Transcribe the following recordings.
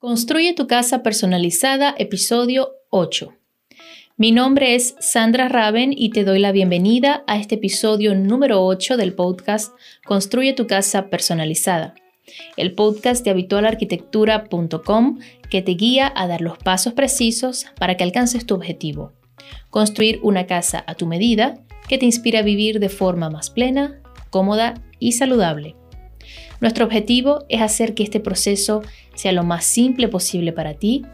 Construye tu casa personalizada, episodio 8. Mi nombre es Sandra Raven y te doy la bienvenida a este episodio número 8 del podcast Construye tu casa personalizada, el podcast de habitualarquitectura.com que te guía a dar los pasos precisos para que alcances tu objetivo. Construir una casa a tu medida que te inspira a vivir de forma más plena, cómoda y saludable. Nuestro objetivo es hacer que este proceso sea lo más simple posible para ti,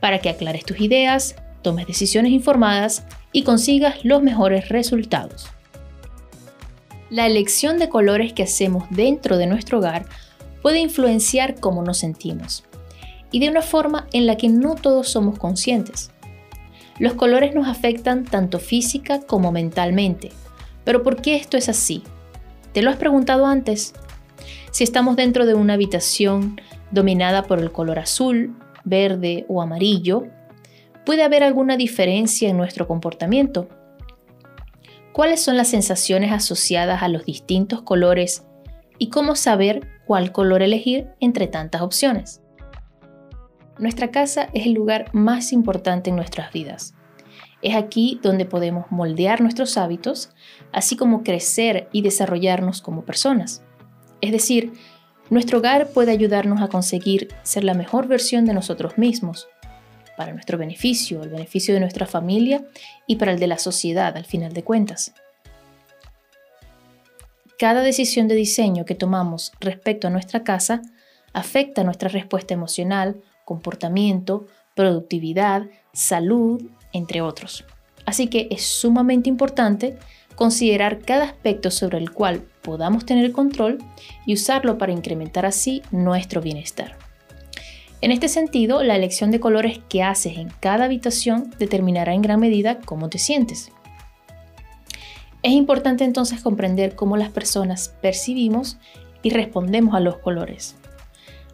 para que aclares tus ideas, tomes decisiones informadas y consigas los mejores resultados. La elección de colores que hacemos dentro de nuestro hogar puede influenciar cómo nos sentimos y de una forma en la que no todos somos conscientes. Los colores nos afectan tanto física como mentalmente, pero ¿por qué esto es así? ¿Te lo has preguntado antes? Si estamos dentro de una habitación dominada por el color azul, verde o amarillo, puede haber alguna diferencia en nuestro comportamiento. ¿Cuáles son las sensaciones asociadas a los distintos colores y cómo saber cuál color elegir entre tantas opciones? Nuestra casa es el lugar más importante en nuestras vidas. Es aquí donde podemos moldear nuestros hábitos, así como crecer y desarrollarnos como personas. Es decir, nuestro hogar puede ayudarnos a conseguir ser la mejor versión de nosotros mismos, para nuestro beneficio, el beneficio de nuestra familia y para el de la sociedad al final de cuentas. Cada decisión de diseño que tomamos respecto a nuestra casa afecta nuestra respuesta emocional, comportamiento, productividad, salud, entre otros. Así que es sumamente importante considerar cada aspecto sobre el cual podamos tener control y usarlo para incrementar así nuestro bienestar. En este sentido, la elección de colores que haces en cada habitación determinará en gran medida cómo te sientes. Es importante entonces comprender cómo las personas percibimos y respondemos a los colores.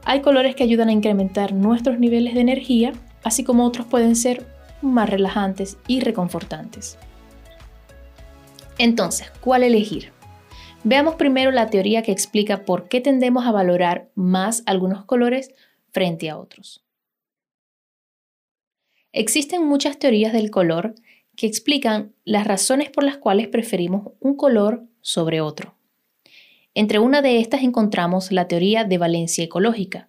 Hay colores que ayudan a incrementar nuestros niveles de energía, así como otros pueden ser más relajantes y reconfortantes. Entonces, ¿cuál elegir? Veamos primero la teoría que explica por qué tendemos a valorar más algunos colores frente a otros. Existen muchas teorías del color que explican las razones por las cuales preferimos un color sobre otro. Entre una de estas encontramos la teoría de valencia ecológica.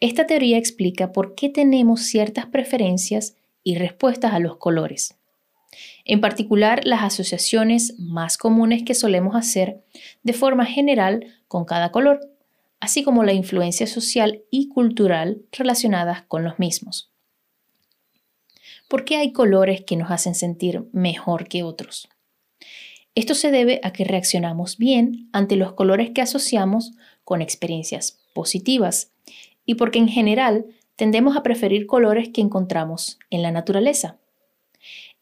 Esta teoría explica por qué tenemos ciertas preferencias y respuestas a los colores. En particular, las asociaciones más comunes que solemos hacer de forma general con cada color, así como la influencia social y cultural relacionadas con los mismos. ¿Por qué hay colores que nos hacen sentir mejor que otros? Esto se debe a que reaccionamos bien ante los colores que asociamos con experiencias positivas y porque en general tendemos a preferir colores que encontramos en la naturaleza.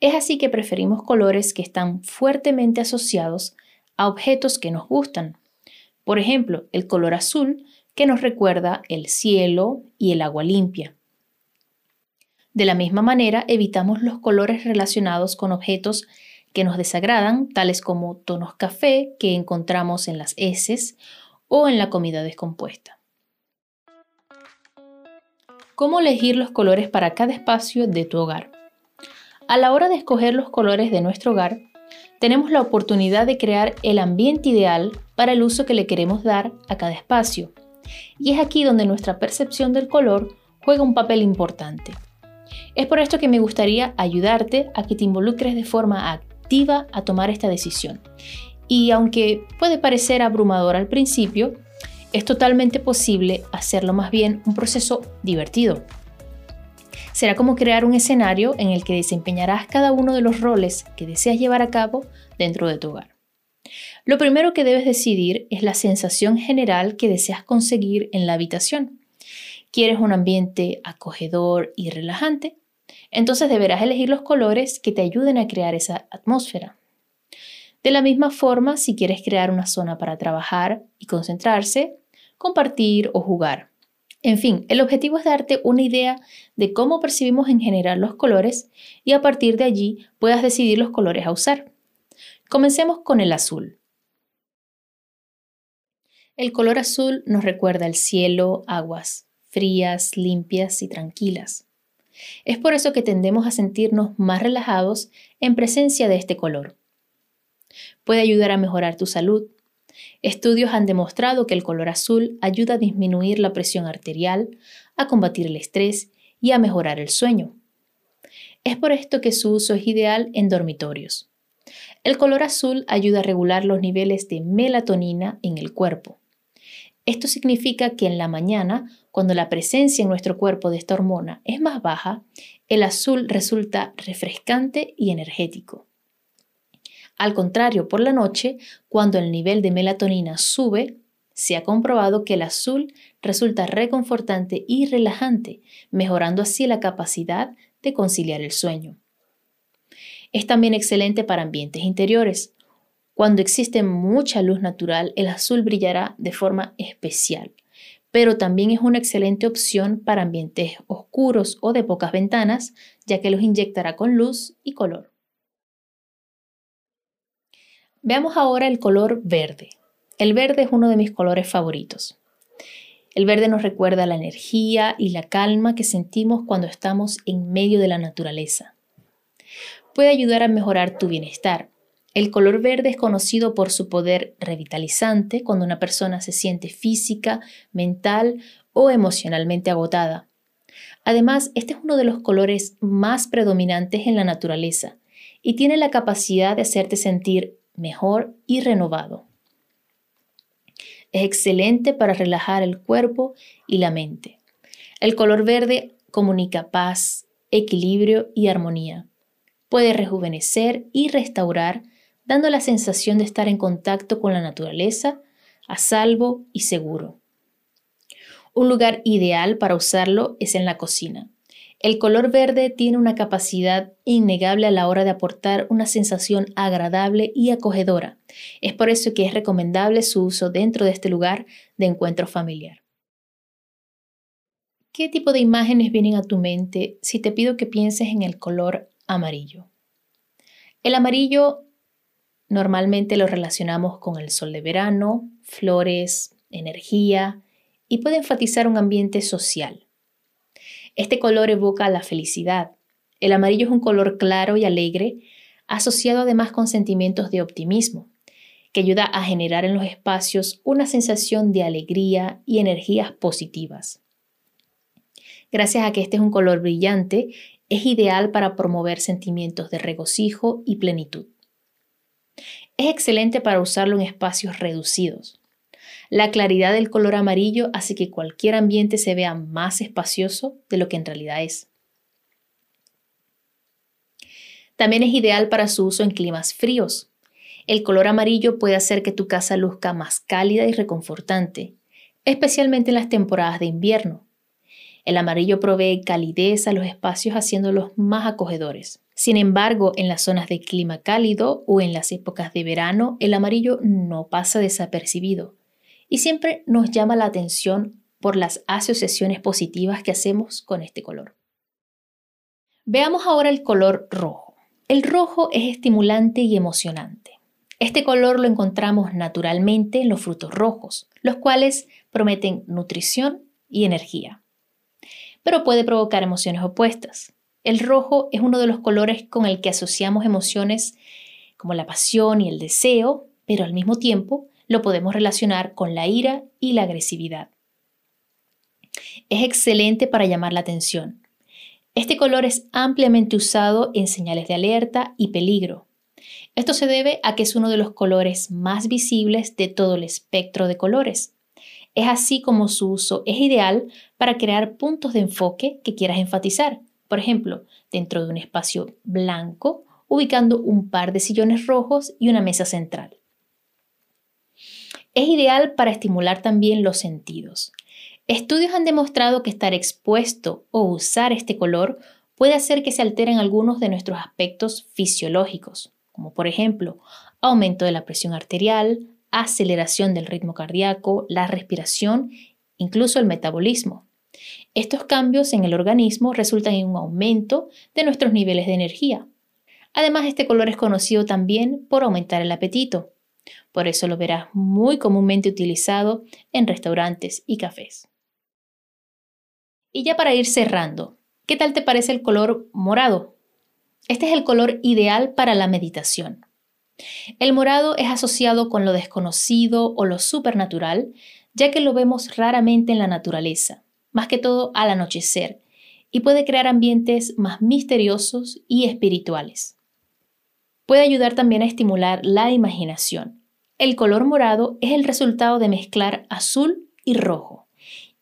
Es así que preferimos colores que están fuertemente asociados a objetos que nos gustan. Por ejemplo, el color azul que nos recuerda el cielo y el agua limpia. De la misma manera, evitamos los colores relacionados con objetos que nos desagradan, tales como tonos café que encontramos en las heces o en la comida descompuesta. ¿Cómo elegir los colores para cada espacio de tu hogar? A la hora de escoger los colores de nuestro hogar, tenemos la oportunidad de crear el ambiente ideal para el uso que le queremos dar a cada espacio. Y es aquí donde nuestra percepción del color juega un papel importante. Es por esto que me gustaría ayudarte a que te involucres de forma activa a tomar esta decisión. Y aunque puede parecer abrumador al principio, es totalmente posible hacerlo más bien un proceso divertido será como crear un escenario en el que desempeñarás cada uno de los roles que deseas llevar a cabo dentro de tu hogar. Lo primero que debes decidir es la sensación general que deseas conseguir en la habitación. ¿Quieres un ambiente acogedor y relajante? Entonces deberás elegir los colores que te ayuden a crear esa atmósfera. De la misma forma, si quieres crear una zona para trabajar y concentrarse, compartir o jugar. En fin, el objetivo es darte una idea de cómo percibimos en general los colores y a partir de allí puedas decidir los colores a usar. Comencemos con el azul. El color azul nos recuerda el cielo, aguas frías, limpias y tranquilas. Es por eso que tendemos a sentirnos más relajados en presencia de este color. Puede ayudar a mejorar tu salud. Estudios han demostrado que el color azul ayuda a disminuir la presión arterial, a combatir el estrés y a mejorar el sueño. Es por esto que su uso es ideal en dormitorios. El color azul ayuda a regular los niveles de melatonina en el cuerpo. Esto significa que en la mañana, cuando la presencia en nuestro cuerpo de esta hormona es más baja, el azul resulta refrescante y energético. Al contrario, por la noche, cuando el nivel de melatonina sube, se ha comprobado que el azul resulta reconfortante y relajante, mejorando así la capacidad de conciliar el sueño. Es también excelente para ambientes interiores. Cuando existe mucha luz natural, el azul brillará de forma especial, pero también es una excelente opción para ambientes oscuros o de pocas ventanas, ya que los inyectará con luz y color. Veamos ahora el color verde. El verde es uno de mis colores favoritos. El verde nos recuerda la energía y la calma que sentimos cuando estamos en medio de la naturaleza. Puede ayudar a mejorar tu bienestar. El color verde es conocido por su poder revitalizante cuando una persona se siente física, mental o emocionalmente agotada. Además, este es uno de los colores más predominantes en la naturaleza y tiene la capacidad de hacerte sentir mejor y renovado. Es excelente para relajar el cuerpo y la mente. El color verde comunica paz, equilibrio y armonía. Puede rejuvenecer y restaurar, dando la sensación de estar en contacto con la naturaleza, a salvo y seguro. Un lugar ideal para usarlo es en la cocina. El color verde tiene una capacidad innegable a la hora de aportar una sensación agradable y acogedora. Es por eso que es recomendable su uso dentro de este lugar de encuentro familiar. ¿Qué tipo de imágenes vienen a tu mente si te pido que pienses en el color amarillo? El amarillo normalmente lo relacionamos con el sol de verano, flores, energía y puede enfatizar un ambiente social. Este color evoca la felicidad. El amarillo es un color claro y alegre, asociado además con sentimientos de optimismo, que ayuda a generar en los espacios una sensación de alegría y energías positivas. Gracias a que este es un color brillante, es ideal para promover sentimientos de regocijo y plenitud. Es excelente para usarlo en espacios reducidos. La claridad del color amarillo hace que cualquier ambiente se vea más espacioso de lo que en realidad es. También es ideal para su uso en climas fríos. El color amarillo puede hacer que tu casa luzca más cálida y reconfortante, especialmente en las temporadas de invierno. El amarillo provee calidez a los espacios haciéndolos más acogedores. Sin embargo, en las zonas de clima cálido o en las épocas de verano, el amarillo no pasa desapercibido y siempre nos llama la atención por las asociaciones positivas que hacemos con este color. Veamos ahora el color rojo. El rojo es estimulante y emocionante. Este color lo encontramos naturalmente en los frutos rojos, los cuales prometen nutrición y energía. Pero puede provocar emociones opuestas. El rojo es uno de los colores con el que asociamos emociones como la pasión y el deseo, pero al mismo tiempo lo podemos relacionar con la ira y la agresividad. Es excelente para llamar la atención. Este color es ampliamente usado en señales de alerta y peligro. Esto se debe a que es uno de los colores más visibles de todo el espectro de colores. Es así como su uso es ideal para crear puntos de enfoque que quieras enfatizar. Por ejemplo, dentro de un espacio blanco, ubicando un par de sillones rojos y una mesa central. Es ideal para estimular también los sentidos. Estudios han demostrado que estar expuesto o usar este color puede hacer que se alteren algunos de nuestros aspectos fisiológicos, como por ejemplo aumento de la presión arterial, aceleración del ritmo cardíaco, la respiración, incluso el metabolismo. Estos cambios en el organismo resultan en un aumento de nuestros niveles de energía. Además, este color es conocido también por aumentar el apetito. Por eso lo verás muy comúnmente utilizado en restaurantes y cafés. Y ya para ir cerrando, ¿qué tal te parece el color morado? Este es el color ideal para la meditación. El morado es asociado con lo desconocido o lo supernatural, ya que lo vemos raramente en la naturaleza, más que todo al anochecer, y puede crear ambientes más misteriosos y espirituales. Puede ayudar también a estimular la imaginación. El color morado es el resultado de mezclar azul y rojo,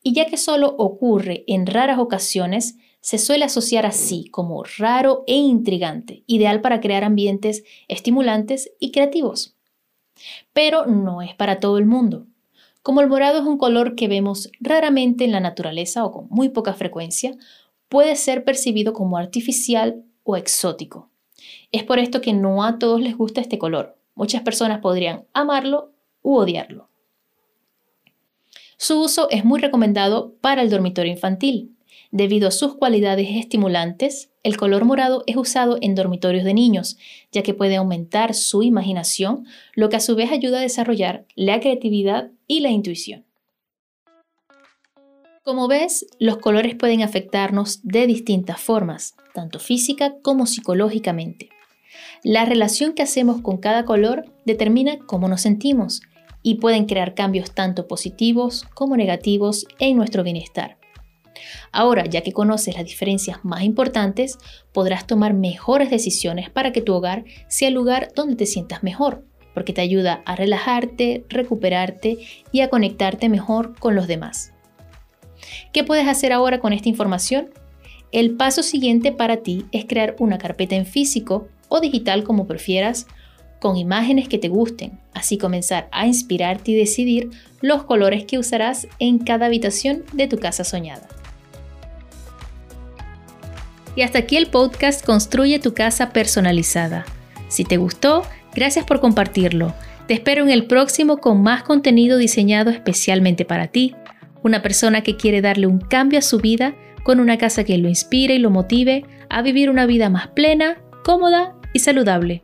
y ya que solo ocurre en raras ocasiones, se suele asociar así como raro e intrigante, ideal para crear ambientes estimulantes y creativos. Pero no es para todo el mundo. Como el morado es un color que vemos raramente en la naturaleza o con muy poca frecuencia, puede ser percibido como artificial o exótico. Es por esto que no a todos les gusta este color. Muchas personas podrían amarlo u odiarlo. Su uso es muy recomendado para el dormitorio infantil. Debido a sus cualidades estimulantes, el color morado es usado en dormitorios de niños, ya que puede aumentar su imaginación, lo que a su vez ayuda a desarrollar la creatividad y la intuición. Como ves, los colores pueden afectarnos de distintas formas, tanto física como psicológicamente. La relación que hacemos con cada color determina cómo nos sentimos y pueden crear cambios tanto positivos como negativos en nuestro bienestar. Ahora, ya que conoces las diferencias más importantes, podrás tomar mejores decisiones para que tu hogar sea el lugar donde te sientas mejor, porque te ayuda a relajarte, recuperarte y a conectarte mejor con los demás. ¿Qué puedes hacer ahora con esta información? El paso siguiente para ti es crear una carpeta en físico o digital como prefieras, con imágenes que te gusten, así comenzar a inspirarte y decidir los colores que usarás en cada habitación de tu casa soñada. Y hasta aquí el podcast Construye tu casa personalizada. Si te gustó, gracias por compartirlo. Te espero en el próximo con más contenido diseñado especialmente para ti, una persona que quiere darle un cambio a su vida con una casa que lo inspire y lo motive a vivir una vida más plena, cómoda y saludable.